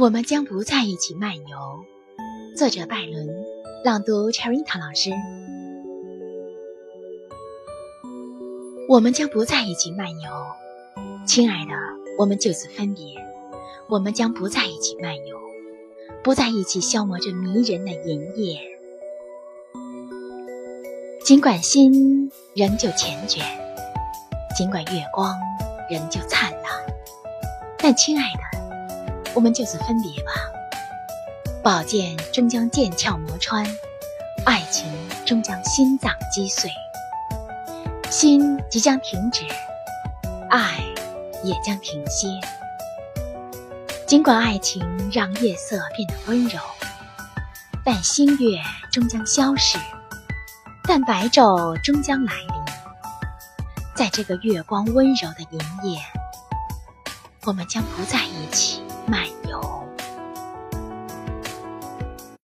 我们将不在一起漫游。作者：拜伦，朗读：Cherita 老师。我们将不在一起漫游，亲爱的，我们就此分别。我们将不在一起漫游，不在一起消磨着迷人的银叶。尽管心仍旧缱绻，尽管月光仍旧灿烂，但亲爱的。我们就此分别吧。宝剑终将剑鞘磨穿，爱情终将心脏击碎，心即将停止，爱也将停歇。尽管爱情让夜色变得温柔，但星月终将消逝，但白昼终将来临。在这个月光温柔的银夜，我们将不在一起。漫游。